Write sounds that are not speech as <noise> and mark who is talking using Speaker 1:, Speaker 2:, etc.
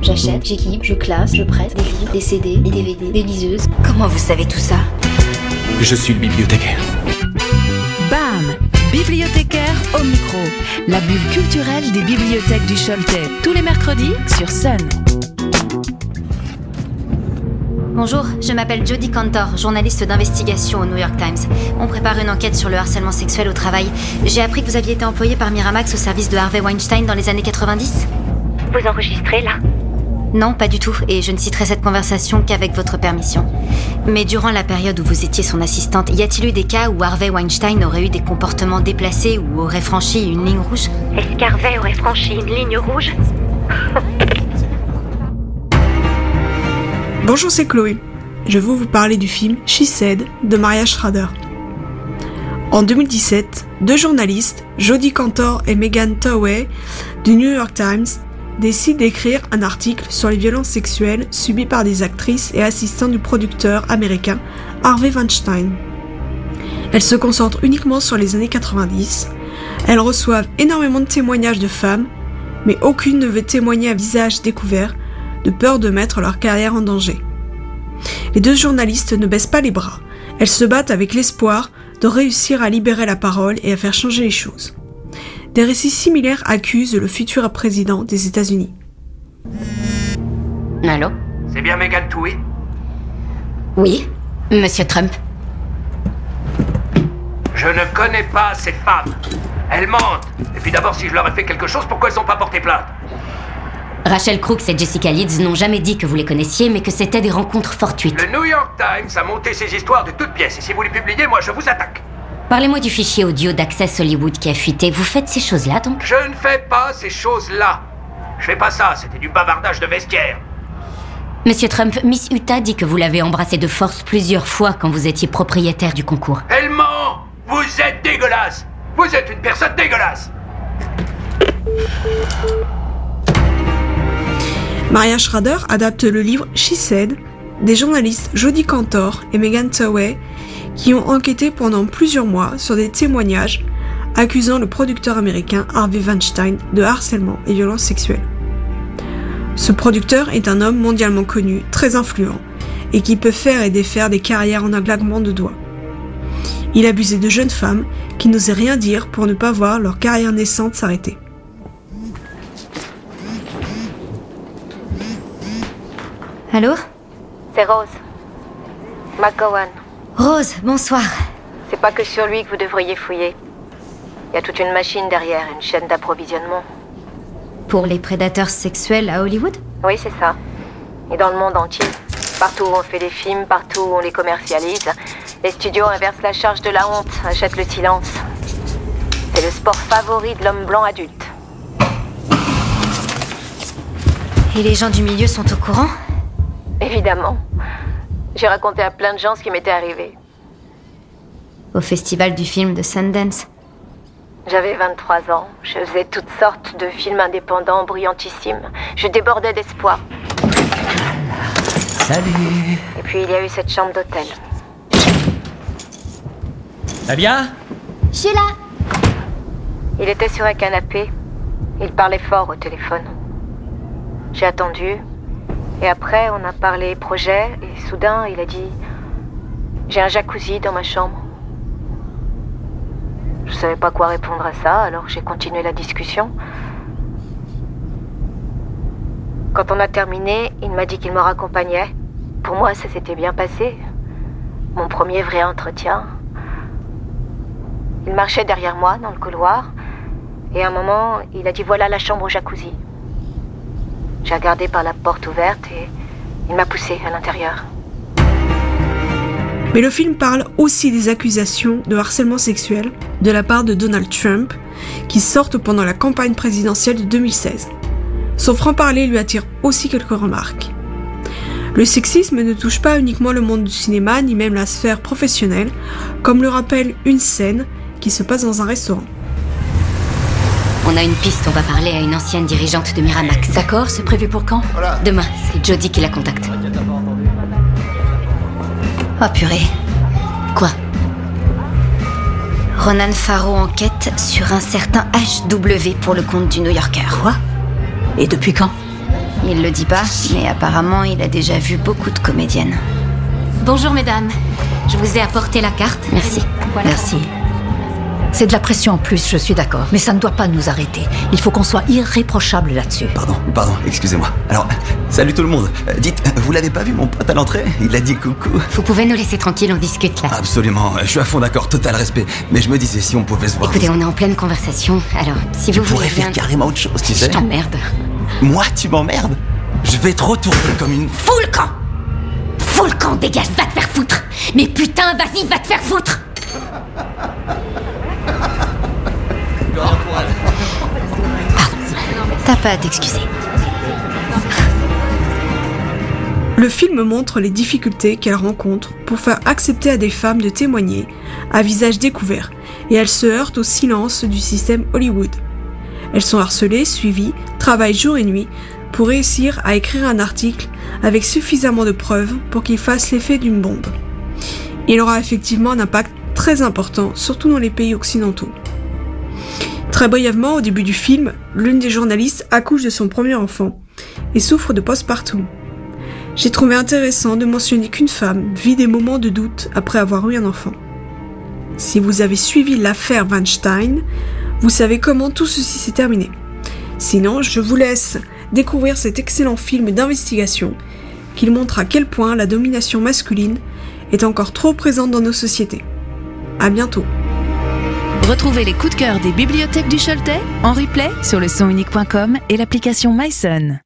Speaker 1: J'achète, j'équipe, je classe, je prête des livres, des CD, des DVD, des liseuses.
Speaker 2: Comment vous savez tout ça?
Speaker 3: Je suis le bibliothécaire.
Speaker 4: BAM Bibliothécaire au micro. La bulle culturelle des bibliothèques du Choletais. Tous les mercredis sur Sun.
Speaker 5: Bonjour, je m'appelle Jodie Cantor, journaliste d'investigation au New York Times. On prépare une enquête sur le harcèlement sexuel au travail. J'ai appris que vous aviez été employé par Miramax au service de Harvey Weinstein dans les années 90.
Speaker 6: Vous enregistrez là
Speaker 5: Non, pas du tout, et je ne citerai cette conversation qu'avec votre permission. Mais durant la période où vous étiez son assistante, y a-t-il eu des cas où Harvey Weinstein aurait eu des comportements déplacés ou aurait franchi une ligne rouge?
Speaker 6: Est-ce qu'Harvey aurait franchi une ligne rouge? <laughs>
Speaker 7: Bonjour, c'est Chloé. Je veux vous parler du film She Said de Maria Schrader. En 2017, deux journalistes, Jodie Cantor et Megan Towey, du New York Times, décident d'écrire un article sur les violences sexuelles subies par des actrices et assistants du producteur américain Harvey Weinstein. Elles se concentrent uniquement sur les années 90. Elles reçoivent énormément de témoignages de femmes, mais aucune ne veut témoigner à visage découvert de peur de mettre leur carrière en danger. Les deux journalistes ne baissent pas les bras, elles se battent avec l'espoir de réussir à libérer la parole et à faire changer les choses. Des récits similaires accusent le futur président des États-Unis.
Speaker 2: Allô
Speaker 8: C'est bien Megan Toohey?
Speaker 2: Oui Monsieur Trump
Speaker 8: Je ne connais pas ces femmes. Elles mentent. Et puis d'abord, si je leur ai fait quelque chose, pourquoi elles n'ont pas porté plainte?
Speaker 2: Rachel Crooks et Jessica Leeds n'ont jamais dit que vous les connaissiez, mais que c'était des rencontres fortuites.
Speaker 8: Le New York Times a monté ces histoires de toutes pièces. Et si vous les publiez, moi je vous attaque.
Speaker 2: Parlez-moi du fichier audio d'Access Hollywood qui a fuité. Vous faites ces choses-là, donc?
Speaker 8: Je ne fais pas ces choses-là. Je fais pas ça, c'était du bavardage de vestiaire.
Speaker 2: Monsieur Trump, Miss Utah dit que vous l'avez embrassé de force plusieurs fois quand vous étiez propriétaire du concours.
Speaker 8: Elle ment Vous êtes dégueulasse Vous êtes une personne dégueulasse
Speaker 7: Maria Schrader adapte le livre She Said des journalistes Jodie Cantor et Megan Towey qui ont enquêté pendant plusieurs mois sur des témoignages accusant le producteur américain Harvey Weinstein de harcèlement et violences sexuelles. Ce producteur est un homme mondialement connu, très influent, et qui peut faire et défaire des carrières en un claquement de doigts. Il abusait de jeunes femmes qui n'osaient rien dire pour ne pas voir leur carrière naissante s'arrêter.
Speaker 5: Allô?
Speaker 6: C'est Rose. McGowan.
Speaker 5: Rose, bonsoir.
Speaker 6: C'est pas que sur lui que vous devriez fouiller. Il y a toute une machine derrière, une chaîne d'approvisionnement.
Speaker 5: Pour les prédateurs sexuels à Hollywood?
Speaker 6: Oui, c'est ça. Et dans le monde entier. Partout où on fait des films, partout où on les commercialise, les studios inversent la charge de la honte, achètent le silence. C'est le sport favori de l'homme blanc adulte.
Speaker 5: Et les gens du milieu sont au courant?
Speaker 6: Évidemment. J'ai raconté à plein de gens ce qui m'était arrivé.
Speaker 5: Au festival du film de Sundance
Speaker 6: J'avais 23 ans. Je faisais toutes sortes de films indépendants brillantissimes. Je débordais d'espoir.
Speaker 3: Salut
Speaker 6: Et puis il y a eu cette chambre d'hôtel.
Speaker 1: Je suis là
Speaker 6: Il était sur un canapé. Il parlait fort au téléphone. J'ai attendu. Et après, on a parlé projet. Et soudain, il a dit J'ai un jacuzzi dans ma chambre. Je savais pas quoi répondre à ça, alors j'ai continué la discussion. Quand on a terminé, il m'a dit qu'il me raccompagnait. Pour moi, ça s'était bien passé. Mon premier vrai entretien. Il marchait derrière moi dans le couloir. Et à un moment, il a dit voilà la chambre au jacuzzi. J'ai regardé par la porte ouverte et il m'a poussé à l'intérieur.
Speaker 7: Mais le film parle aussi des accusations de harcèlement sexuel de la part de Donald Trump qui sortent pendant la campagne présidentielle de 2016. Son franc-parler lui attire aussi quelques remarques. Le sexisme ne touche pas uniquement le monde du cinéma ni même la sphère professionnelle, comme le rappelle une scène qui se passe dans un restaurant.
Speaker 2: On a une piste, on va parler à une ancienne dirigeante de Miramax.
Speaker 9: D'accord, c'est prévu pour quand
Speaker 2: Demain, c'est Jodie qui la contacte. Oh purée. Quoi Ronan Farrow enquête sur un certain HW pour le compte du New Yorker.
Speaker 9: Quoi Et depuis quand
Speaker 5: Il le dit pas, mais apparemment il a déjà vu beaucoup de comédiennes.
Speaker 2: Bonjour mesdames. Je vous ai apporté la carte.
Speaker 5: Merci.
Speaker 9: Merci. C'est de la pression en plus, je suis d'accord. Mais ça ne doit pas nous arrêter. Il faut qu'on soit irréprochable là-dessus.
Speaker 10: Pardon, pardon, excusez-moi. Alors, salut tout le monde. Euh, Dites, vous l'avez pas vu mon pote à l'entrée? Il a dit coucou.
Speaker 2: Vous pouvez nous laisser tranquille, on discute là.
Speaker 10: Absolument, je suis à fond d'accord, total respect. Mais je me disais si on pouvait se voir.
Speaker 2: Écoutez, on est en pleine conversation, alors si
Speaker 10: Tu
Speaker 2: vous
Speaker 10: pourrais
Speaker 2: voulez
Speaker 10: faire
Speaker 2: bien...
Speaker 10: carrément autre chose, tu
Speaker 2: Je
Speaker 10: sais.
Speaker 2: t'emmerde.
Speaker 10: Moi, tu m'emmerdes? Je vais te retourner comme une.
Speaker 2: Fous le camp Fous le camp, dégage, va te faire foutre Mais putain, vas-y, va te faire foutre
Speaker 5: T'as pas à t'excuser.
Speaker 7: Le film montre les difficultés qu'elle rencontre pour faire accepter à des femmes de témoigner à visage découvert, et elles se heurtent au silence du système Hollywood. Elles sont harcelées, suivies, travaillent jour et nuit pour réussir à écrire un article avec suffisamment de preuves pour qu'il fasse l'effet d'une bombe. Il aura effectivement un impact très important, surtout dans les pays occidentaux. Très brièvement, au début du film, l'une des journalistes accouche de son premier enfant et souffre de postpartum. J'ai trouvé intéressant de mentionner qu'une femme vit des moments de doute après avoir eu un enfant. Si vous avez suivi l'affaire Weinstein, vous savez comment tout ceci s'est terminé. Sinon, je vous laisse découvrir cet excellent film d'investigation qui montre à quel point la domination masculine est encore trop présente dans nos sociétés. À bientôt.
Speaker 4: Retrouvez les coups de cœur des bibliothèques du Choletais en replay sur le sonunique.com et l'application MySon.